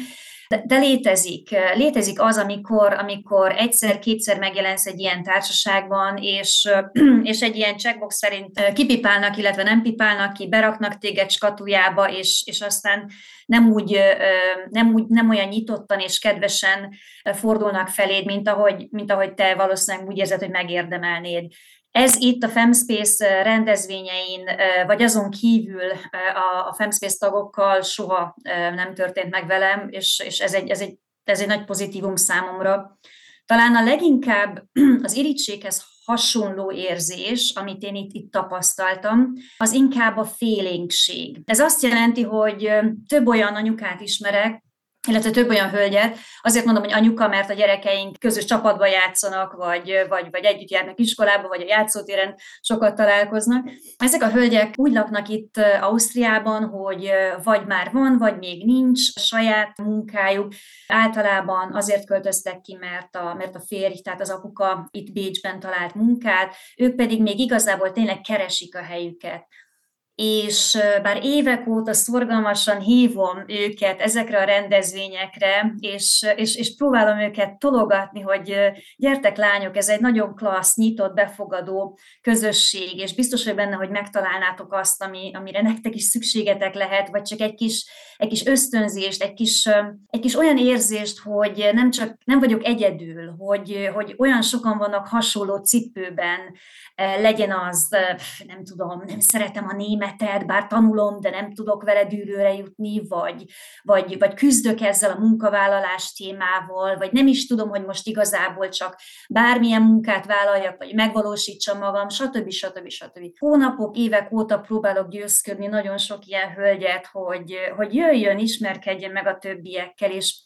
de, de létezik. Létezik az, amikor, amikor egyszer-kétszer megjelensz egy ilyen társaságban, és, [CLEARS THROAT] és egy ilyen checkbox szerint kipipálnak, illetve nem pipálnak ki, beraknak téged skatujába, és, és aztán nem, úgy, nem, úgy, nem olyan nyitottan és kedvesen fordulnak feléd, mint ahogy, mint ahogy te valószínűleg úgy érzed, hogy megérdemelnéd. Ez itt a FemSpace rendezvényein, vagy azon kívül a FemSpace tagokkal soha nem történt meg velem, és, és ez, egy, ez, egy, ez egy nagy pozitívum számomra. Talán a leginkább [CLEARS THROAT] az irítséghez hasonló érzés, amit én itt, itt tapasztaltam, az inkább a félénkség. Ez azt jelenti, hogy több olyan anyukát ismerek, illetve több olyan hölgyet. Azért mondom, hogy anyuka, mert a gyerekeink közös csapatba játszanak, vagy, vagy, vagy együtt járnak iskolába, vagy a játszótéren sokat találkoznak. Ezek a hölgyek úgy laknak itt Ausztriában, hogy vagy már van, vagy még nincs saját munkájuk. Általában azért költöztek ki, mert a, mert a férj, tehát az apuka itt Bécsben talált munkát, ők pedig még igazából tényleg keresik a helyüket és bár évek óta szorgalmasan hívom őket ezekre a rendezvényekre, és, és, és próbálom őket tologatni, hogy gyertek lányok, ez egy nagyon klassz, nyitott, befogadó közösség, és biztos vagy benne, hogy megtalálnátok azt, ami, amire nektek is szükségetek lehet, vagy csak egy kis, egy kis ösztönzést, egy kis, egy kis olyan érzést, hogy nem csak nem vagyok egyedül, hogy, hogy olyan sokan vannak hasonló cipőben, legyen az, nem tudom, nem szeretem a németet, bár tanulom, de nem tudok vele dűlőre jutni, vagy, vagy, vagy küzdök ezzel a munkavállalás témával, vagy nem is tudom, hogy most igazából csak bármilyen munkát vállaljak, vagy megvalósítsam magam, stb. stb. stb. Hónapok, évek óta próbálok győzködni nagyon sok ilyen hölgyet, hogy, hogy jöjjön, ismerkedjen meg a többiekkel, és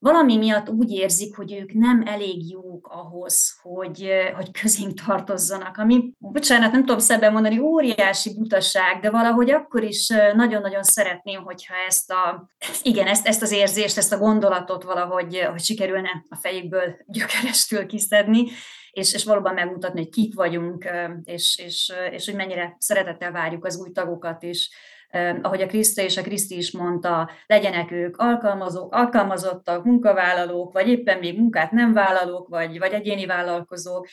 valami miatt úgy érzik, hogy ők nem elég jók ahhoz, hogy, hogy közénk tartozzanak, ami, bocsánat, nem tudom szebben mondani, óriási butaság, de valahogy akkor is nagyon-nagyon szeretném, hogyha ezt a, igen, ezt, ezt az érzést, ezt a gondolatot valahogy hogy sikerülne a fejükből gyökerestül kiszedni, és, és valóban megmutatni, hogy kik vagyunk, és, és, és hogy mennyire szeretettel várjuk az új tagokat is ahogy a Kriszta és a Kriszti is mondta, legyenek ők alkalmazók, alkalmazottak, munkavállalók, vagy éppen még munkát nem vállalók, vagy, vagy egyéni vállalkozók,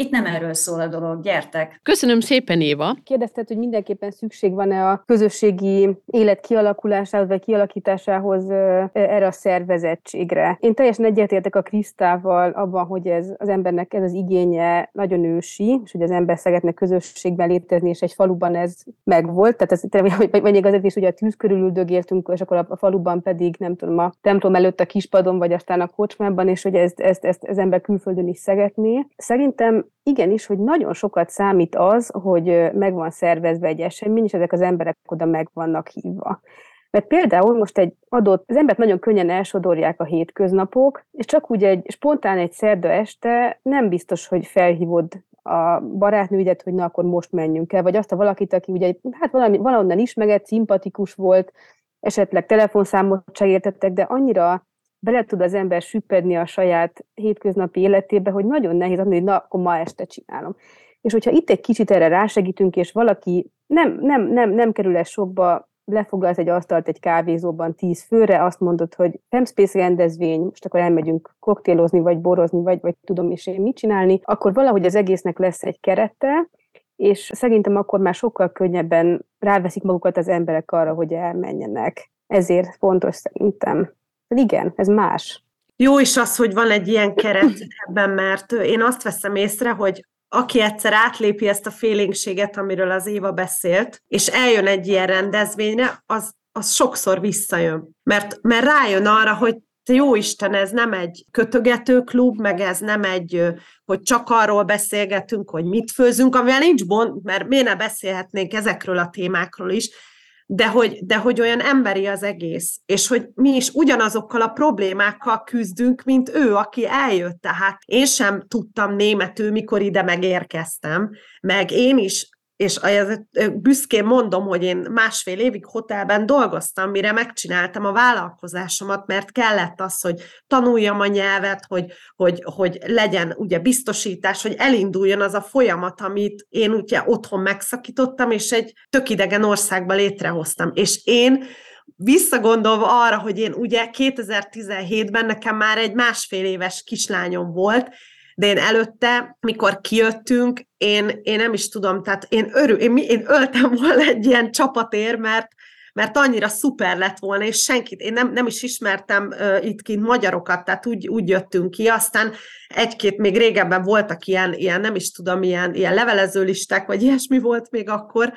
itt nem erről szól a dolog, gyertek! Köszönöm szépen, Éva! Kérdezted, hogy mindenképpen szükség van-e a közösségi élet kialakulásához, vagy kialakításához erre a szervezettségre. Én teljesen egyetértek a Krisztával abban, hogy ez az embernek ez az igénye nagyon ősi, és hogy az ember szeretne közösségben létezni, és egy faluban ez megvolt. Tehát ez, vagy még azért is, hogy a tűz körül üldögéltünk, és akkor a faluban pedig, nem tudom, a templom előtt a kispadon, vagy aztán a kocsmában, és hogy ezt, ezt, ezt az ember külföldön is szeretné. Szerintem igenis, hogy nagyon sokat számít az, hogy meg van szervezve egy esemény, és ezek az emberek oda meg vannak hívva. Mert például most egy adott, az embert nagyon könnyen elsodorják a hétköznapok, és csak úgy egy spontán egy szerda este nem biztos, hogy felhívod a barátnőidet, hogy na akkor most menjünk el, vagy azt a valakit, aki ugye hát valami, valahonnan ismert, szimpatikus volt, esetleg telefonszámot se de annyira bele tud az ember süppedni a saját hétköznapi életébe, hogy nagyon nehéz adni, hogy na, akkor ma este csinálom. És hogyha itt egy kicsit erre rásegítünk, és valaki nem, nem, nem, nem kerül el sokba, lefoglalsz egy asztalt egy kávézóban tíz főre, azt mondod, hogy Femspace rendezvény, most akkor elmegyünk koktélozni, vagy borozni, vagy, vagy tudom is én mit csinálni, akkor valahogy az egésznek lesz egy kerete, és szerintem akkor már sokkal könnyebben ráveszik magukat az emberek arra, hogy elmenjenek. Ezért fontos szerintem. Igen, ez más. Jó is az, hogy van egy ilyen keret ebben, mert én azt veszem észre, hogy aki egyszer átlépi ezt a félénkséget, amiről az Éva beszélt, és eljön egy ilyen rendezvényre, az, az sokszor visszajön. Mert, mert rájön arra, hogy jó Isten, ez nem egy kötögető klub, meg ez nem egy, hogy csak arról beszélgetünk, hogy mit főzünk, amivel nincs bont, mert miért ne beszélhetnénk ezekről a témákról is, de hogy, de hogy olyan emberi az egész, és hogy mi is ugyanazokkal a problémákkal küzdünk, mint ő, aki eljött. Tehát én sem tudtam németül, mikor ide megérkeztem, meg én is és büszkén mondom, hogy én másfél évig hotelben dolgoztam, mire megcsináltam a vállalkozásomat, mert kellett az, hogy tanuljam a nyelvet, hogy, hogy, hogy legyen ugye biztosítás, hogy elinduljon az a folyamat, amit én ugye otthon megszakítottam, és egy tök idegen országba létrehoztam. És én visszagondolva arra, hogy én ugye 2017-ben nekem már egy másfél éves kislányom volt, de én előtte, mikor kijöttünk, én, én nem is tudom, tehát én, örül, én, én öltem volna egy ilyen csapatér, mert, mert annyira szuper lett volna, és senkit, én nem, nem is ismertem uh, itt kint magyarokat, tehát úgy, úgy jöttünk ki, aztán egy-két, még régebben voltak ilyen, ilyen nem is tudom, ilyen, ilyen levelező listák, vagy ilyesmi volt még akkor,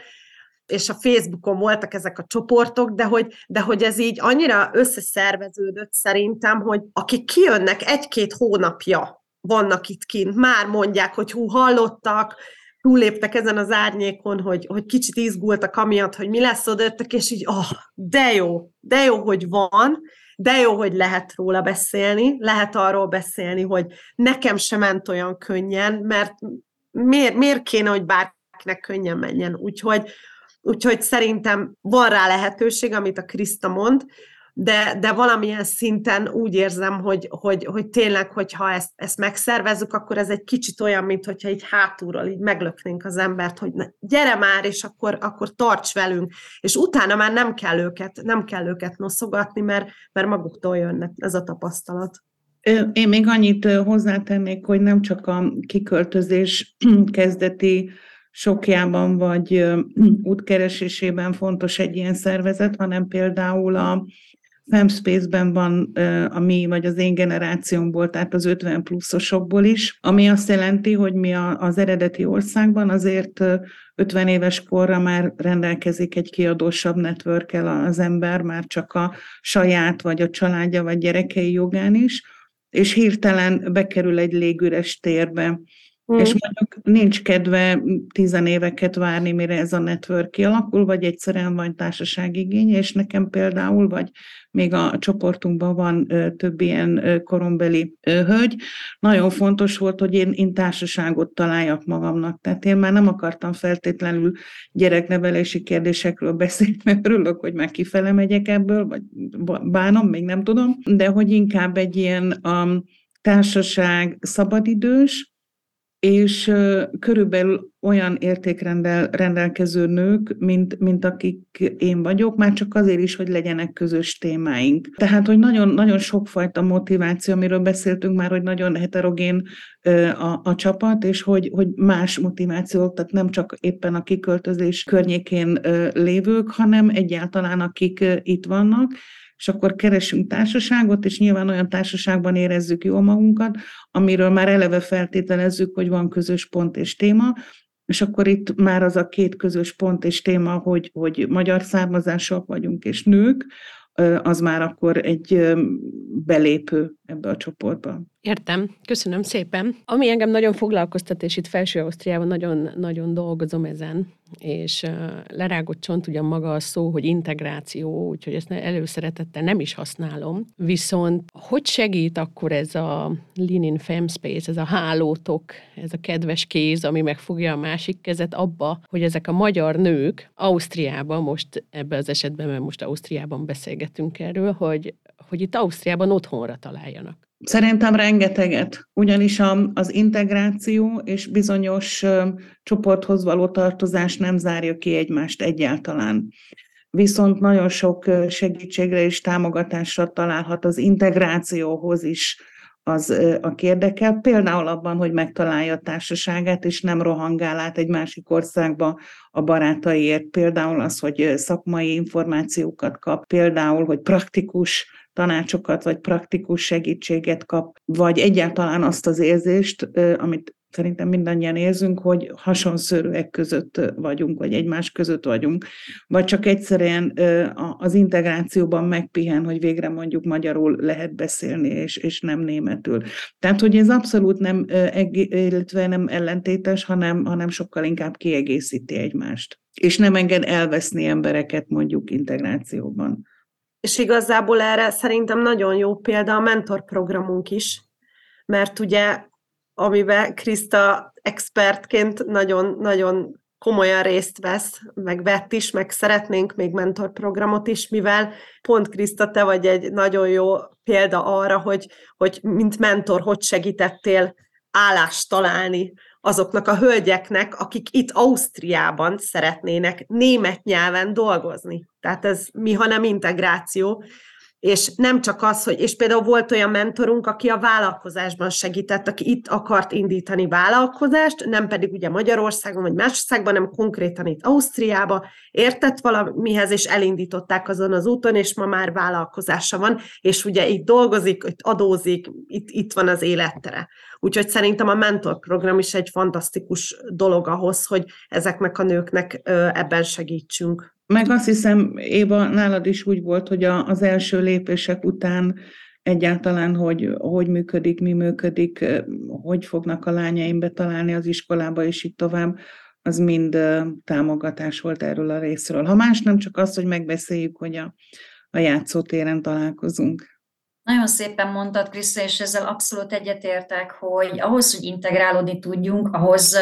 és a Facebookon voltak ezek a csoportok, de hogy, de hogy ez így annyira összeszerveződött szerintem, hogy akik kijönnek egy-két hónapja vannak itt kint, már mondják, hogy hú, hallottak, túléptek ezen az árnyékon, hogy, hogy kicsit izgultak amiatt, hogy mi lesz odaöttek, és így, oh, de jó, de jó, hogy van, de jó, hogy lehet róla beszélni, lehet arról beszélni, hogy nekem sem ment olyan könnyen, mert miért, miért kéne, hogy bárkinek könnyen menjen. Úgyhogy, úgyhogy szerintem van rá lehetőség, amit a Kriszta mond, de, de valamilyen szinten úgy érzem, hogy, hogy, hogy tényleg, hogyha ezt, ezt megszervezzük, akkor ez egy kicsit olyan, mint hogyha így hátulról így meglöknénk az embert, hogy na, gyere már, és akkor, akkor tarts velünk, és utána már nem kell őket, nem kell őket noszogatni, mert, mert maguktól jönnek ez a tapasztalat. Én még annyit hozzátennék, hogy nem csak a kiköltözés [CLEARS THROAT] kezdeti sokjában vagy [CLEARS THROAT] útkeresésében fontos egy ilyen szervezet, hanem például a Femspace-ben van a mi, vagy az én generációmból, tehát az 50 pluszosokból is, ami azt jelenti, hogy mi az eredeti országban azért 50 éves korra már rendelkezik egy kiadósabb network az ember, már csak a saját, vagy a családja, vagy gyerekei jogán is, és hirtelen bekerül egy légüres térbe. Mm. És mondjuk nincs kedve tizenéveket várni, mire ez a network kialakul, vagy egyszerűen van társaságigény, és nekem például, vagy még a csoportunkban van több ilyen korombeli hölgy. Nagyon fontos volt, hogy én, én társaságot találjak magamnak. Tehát én már nem akartam feltétlenül gyereknevelési kérdésekről beszélni, [LAUGHS] mert örülök, hogy már kifele megyek ebből, vagy bánom, még nem tudom, de hogy inkább egy ilyen um, társaság szabadidős, és körülbelül olyan értékrendel rendelkező nők, mint, mint akik én vagyok, már csak azért is, hogy legyenek közös témáink. Tehát, hogy nagyon, nagyon sokfajta motiváció, amiről beszéltünk már, hogy nagyon heterogén a, a csapat, és hogy, hogy más motivációk, tehát nem csak éppen a kiköltözés környékén lévők, hanem egyáltalán akik itt vannak, és akkor keresünk társaságot, és nyilván olyan társaságban érezzük jól magunkat, amiről már eleve feltételezzük, hogy van közös pont és téma, és akkor itt már az a két közös pont és téma, hogy, hogy magyar származások vagyunk és nők, az már akkor egy belépő ebbe a csoportba. Értem, köszönöm szépen. Ami engem nagyon foglalkoztat, és itt Felső Ausztriában nagyon, nagyon dolgozom ezen, és lerágott csont ugyan maga a szó, hogy integráció, úgyhogy ezt előszeretettel nem is használom. Viszont hogy segít akkor ez a Lean in Femspace, ez a hálótok, ez a kedves kéz, ami megfogja a másik kezet abba, hogy ezek a magyar nők Ausztriában, most ebben az esetben, mert most Ausztriában beszélgetünk erről, hogy, hogy itt Ausztriában otthonra találjanak. Szerintem rengeteget, ugyanis a, az integráció és bizonyos csoporthoz való tartozás nem zárja ki egymást egyáltalán. Viszont nagyon sok segítségre és támogatásra találhat az integrációhoz is az, a érdekel, például abban, hogy megtalálja a társaságát, és nem rohangál át egy másik országba a barátaiért. Például az, hogy szakmai információkat kap, például, hogy praktikus tanácsokat vagy praktikus segítséget kap, vagy egyáltalán azt az érzést, amit szerintem mindannyian érzünk, hogy hasonszörűek között vagyunk, vagy egymás között vagyunk, vagy csak egyszerűen az integrációban megpihen, hogy végre mondjuk magyarul lehet beszélni, és, és nem németül. Tehát, hogy ez abszolút nem, illetve nem ellentétes, hanem, hanem sokkal inkább kiegészíti egymást. És nem enged elveszni embereket mondjuk integrációban. És igazából erre szerintem nagyon jó példa a mentorprogramunk is, mert ugye, amiben Krista expertként nagyon-nagyon komolyan részt vesz, meg vett is, meg szeretnénk még mentorprogramot is, mivel pont Krista, te vagy egy nagyon jó példa arra, hogy, hogy mint mentor, hogy segítettél állást találni azoknak a hölgyeknek, akik itt Ausztriában szeretnének német nyelven dolgozni. Tehát ez mi, hanem integráció. És nem csak az, hogy, és például volt olyan mentorunk, aki a vállalkozásban segített, aki itt akart indítani vállalkozást, nem pedig ugye Magyarországon vagy más országban, hanem konkrétan itt Ausztriába, értett valamihez, és elindították azon az úton, és ma már vállalkozása van, és ugye itt dolgozik, itt adózik, itt, itt van az élettere. Úgyhogy szerintem a mentorprogram is egy fantasztikus dolog ahhoz, hogy ezeknek a nőknek ebben segítsünk. Meg azt hiszem, Éva, nálad is úgy volt, hogy a, az első lépések után egyáltalán, hogy hogy működik, mi működik, hogy fognak a lányaim betalálni az iskolába, és így tovább, az mind támogatás volt erről a részről. Ha más nem csak az, hogy megbeszéljük, hogy a, a játszótéren találkozunk. Nagyon szépen mondtad, Kriszta, és ezzel abszolút egyetértek, hogy ahhoz, hogy integrálódni tudjunk, ahhoz,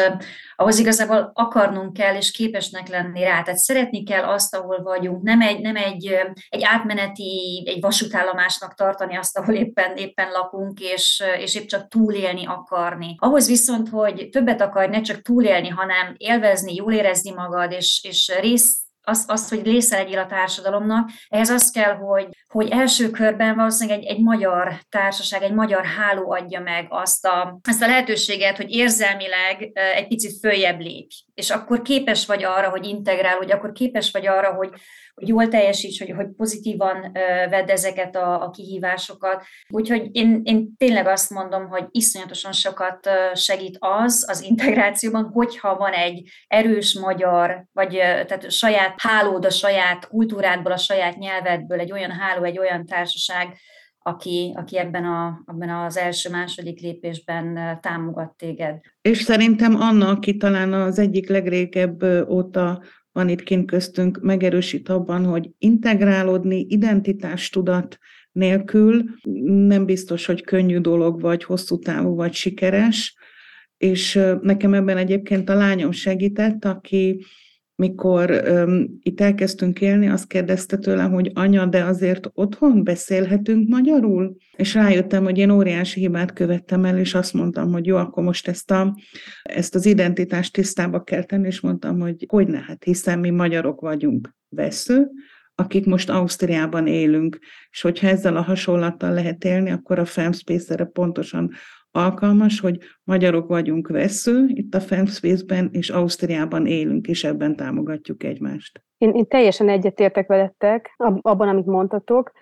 ahhoz igazából akarnunk kell, és képesnek lenni rá. Tehát szeretni kell azt, ahol vagyunk, nem egy, nem egy, egy átmeneti, egy vasútállomásnak tartani azt, ahol éppen, éppen lakunk, és, és épp csak túlélni akarni. Ahhoz viszont, hogy többet akarj, ne csak túlélni, hanem élvezni, jól érezni magad, és, és részt az, az, hogy része legyél a társadalomnak, ehhez az kell, hogy, hogy első körben valószínűleg egy, egy magyar társaság, egy magyar háló adja meg azt a, azt a lehetőséget, hogy érzelmileg egy picit följebb lépj, és akkor képes vagy arra, hogy integrál, hogy akkor képes vagy arra, hogy, hogy jól teljesíts, hogy, hogy pozitívan vedd ezeket a, a kihívásokat. Úgyhogy én, én tényleg azt mondom, hogy iszonyatosan sokat segít az az integrációban, hogyha van egy erős magyar, vagy tehát saját hálód a saját kultúrádból, a saját nyelvedből, egy olyan háló, egy olyan társaság, aki, aki ebben, a, ebben az első-második lépésben támogat téged. És szerintem Anna, aki talán az egyik legrégebb óta van itt kint köztünk, megerősít abban, hogy integrálódni identitástudat nélkül nem biztos, hogy könnyű dolog, vagy hosszú távú, vagy sikeres, és nekem ebben egyébként a lányom segített, aki mikor um, itt elkezdtünk élni, azt kérdezte tőlem, hogy anya, de azért otthon beszélhetünk magyarul? És rájöttem, hogy én óriási hibát követtem el, és azt mondtam, hogy jó, akkor most ezt, a, ezt az identitást tisztába kell tenni, és mondtam, hogy hogy ne, hát hiszen mi magyarok vagyunk vesző, akik most Ausztriában élünk, és hogyha ezzel a hasonlattal lehet élni, akkor a Femspace erre pontosan alkalmas, hogy magyarok vagyunk vesző itt a Femspace-ben, és Ausztriában élünk, és ebben támogatjuk egymást. Én, én teljesen egyetértek veletek abban, amit mondtatok.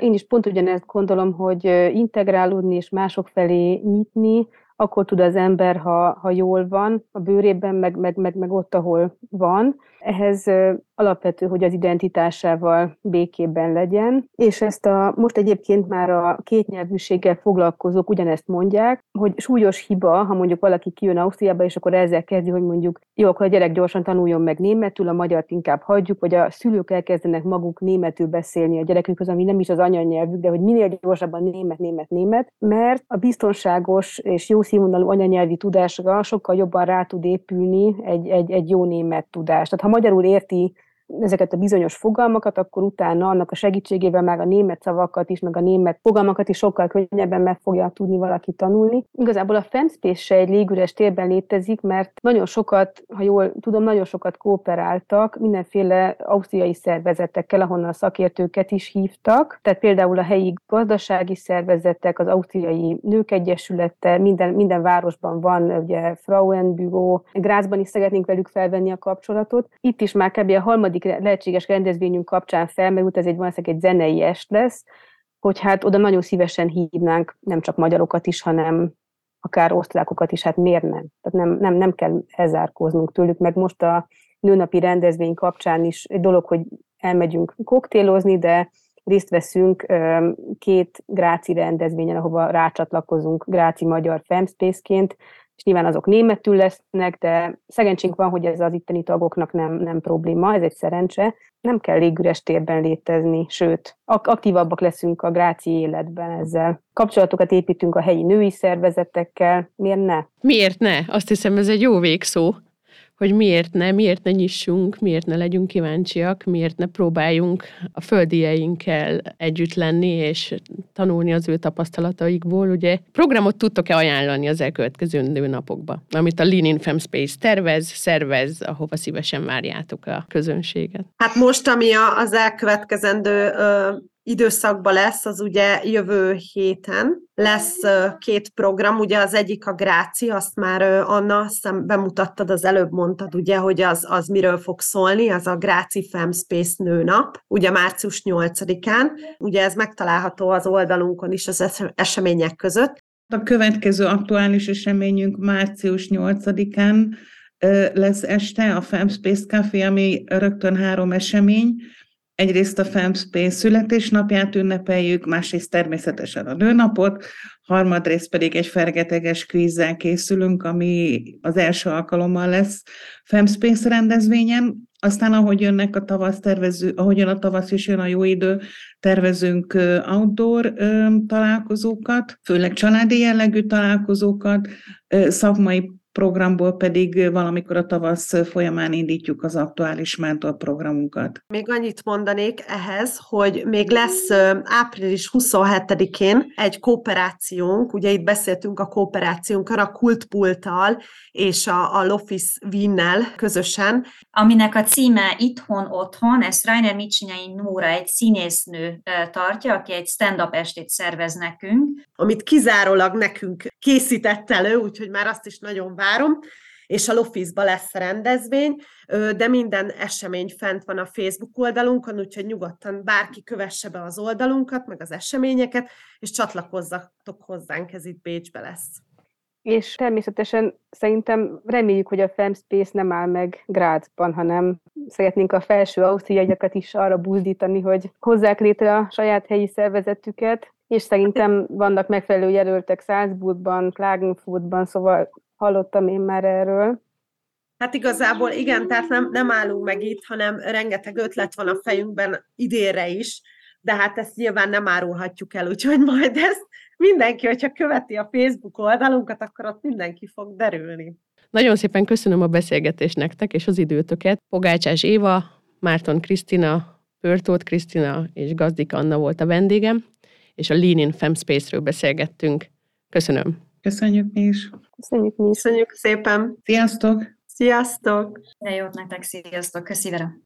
Én is pont ugyanezt gondolom, hogy integrálódni és mások felé nyitni, akkor tud az ember, ha, ha jól van a bőrében, meg, meg, meg, meg ott, ahol van. Ehhez alapvető, hogy az identitásával békében legyen, és ezt a, most egyébként már a kétnyelvűséggel foglalkozók ugyanezt mondják, hogy súlyos hiba, ha mondjuk valaki kijön Ausztriába, és akkor ezzel kezdi, hogy mondjuk jó, akkor a gyerek gyorsan tanuljon meg németül, a magyart inkább hagyjuk, vagy a szülők elkezdenek maguk németül beszélni a gyerekükhöz, ami nem is az anyanyelvük, de hogy minél gyorsabban német, német, német, mert a biztonságos és jó színvonalú anyanyelvi tudásra sokkal jobban rá tud épülni egy, egy, egy jó német tudás. Tehát ha magyarul érti ezeket a bizonyos fogalmakat, akkor utána annak a segítségével már a német szavakat is, meg a német fogalmakat is sokkal könnyebben meg fogja tudni valaki tanulni. Igazából a Femspace se egy légüres térben létezik, mert nagyon sokat, ha jól tudom, nagyon sokat kooperáltak mindenféle ausztriai szervezetekkel, ahonnan a szakértőket is hívtak. Tehát például a helyi gazdasági szervezetek, az ausztriai nők egyesülete, minden, minden városban van ugye Frauenbüro, Grazban is szeretnénk velük felvenni a kapcsolatot. Itt is már kb. a harmadik egyik lehetséges rendezvényünk kapcsán felmerült, ez egy valószínűleg egy zenei est lesz, hogy hát oda nagyon szívesen hívnánk nem csak magyarokat is, hanem akár osztrákokat is, hát miért nem? Tehát nem, nem, nem kell elzárkóznunk tőlük, meg most a nőnapi rendezvény kapcsán is egy dolog, hogy elmegyünk koktélozni, de részt veszünk két gráci rendezvényen, ahova rácsatlakozunk gráci magyar femspace-ként, és nyilván azok németül lesznek, de szegénységünk van, hogy ez az itteni tagoknak nem, nem probléma, ez egy szerencse. Nem kell légüres térben létezni, sőt, ak- aktívabbak leszünk a gráci életben ezzel. Kapcsolatokat építünk a helyi női szervezetekkel, miért ne? Miért ne? Azt hiszem, ez egy jó végszó hogy miért ne, miért ne nyissunk, miért ne legyünk kíváncsiak, miért ne próbáljunk a földieinkkel együtt lenni, és tanulni az ő tapasztalataikból. Ugye programot tudtok-e ajánlani az elkövetkező napokban, amit a Lean in Fem Space tervez, szervez, ahova szívesen várjátok a közönséget? Hát most, ami az elkövetkezendő időszakban lesz, az ugye jövő héten lesz két program, ugye az egyik a Gráci, azt már Anna, azt bemutattad, az előbb mondtad, ugye, hogy az, az miről fog szólni, az a Gráci Femspace nőnap, ugye március 8-án, ugye ez megtalálható az oldalunkon is az események között. A következő aktuális eseményünk március 8-án lesz este a Femspace Café, ami rögtön három esemény, Egyrészt a Femspace születésnapját ünnepeljük, másrészt természetesen a nőnapot, harmadrészt pedig egy fergeteges kvízzel készülünk, ami az első alkalommal lesz Femspace rendezvényen, Aztán, ahogy jönnek a tavasz tervező, ahogyan a tavasz is jön a jó idő, tervezünk outdoor találkozókat, főleg családi jellegű találkozókat, szakmai programból pedig valamikor a tavasz folyamán indítjuk az aktuális mentorprogramunkat. Még annyit mondanék ehhez, hogy még lesz április 27-én egy kooperációnk, ugye itt beszéltünk a kooperációnkon a Kultpulttal és a, a Lofis Winnel közösen. Aminek a címe Itthon Otthon, ezt Rainer Micsinyai Nóra, egy színésznő tartja, aki egy stand-up estét szervez nekünk. Amit kizárólag nekünk készített elő, úgyhogy már azt is nagyon várom, és a Lofizba lesz a rendezvény, de minden esemény fent van a Facebook oldalunkon, úgyhogy nyugodtan bárki kövesse be az oldalunkat, meg az eseményeket, és csatlakozzatok hozzánk, ez itt Bécsbe lesz. És természetesen szerintem reméljük, hogy a Femspace nem áll meg Grácsban, hanem szeretnénk a felső ausztriaiakat is arra buzdítani, hogy hozzák létre a saját helyi szervezetüket, és szerintem vannak megfelelő jelöltek Salzburgban, Klagenfurtban, szóval hallottam én már erről. Hát igazából igen, tehát nem, nem állunk meg itt, hanem rengeteg ötlet van a fejünkben idénre is, de hát ezt nyilván nem árulhatjuk el, úgyhogy majd ezt mindenki, hogyha követi a Facebook oldalunkat, akkor ott mindenki fog derülni. Nagyon szépen köszönöm a beszélgetést nektek és az időtöket. Pogácsás Éva, Márton Krisztina, Pörtót Krisztina és Gazdik Anna volt a vendégem, és a Lean in Femspace-ről beszélgettünk. Köszönöm. Köszönjük mi is. Köszönjük mi is. Köszönjük szépen. Sziasztok! Sziasztok! De jót nektek, sziasztok, köszi Vera.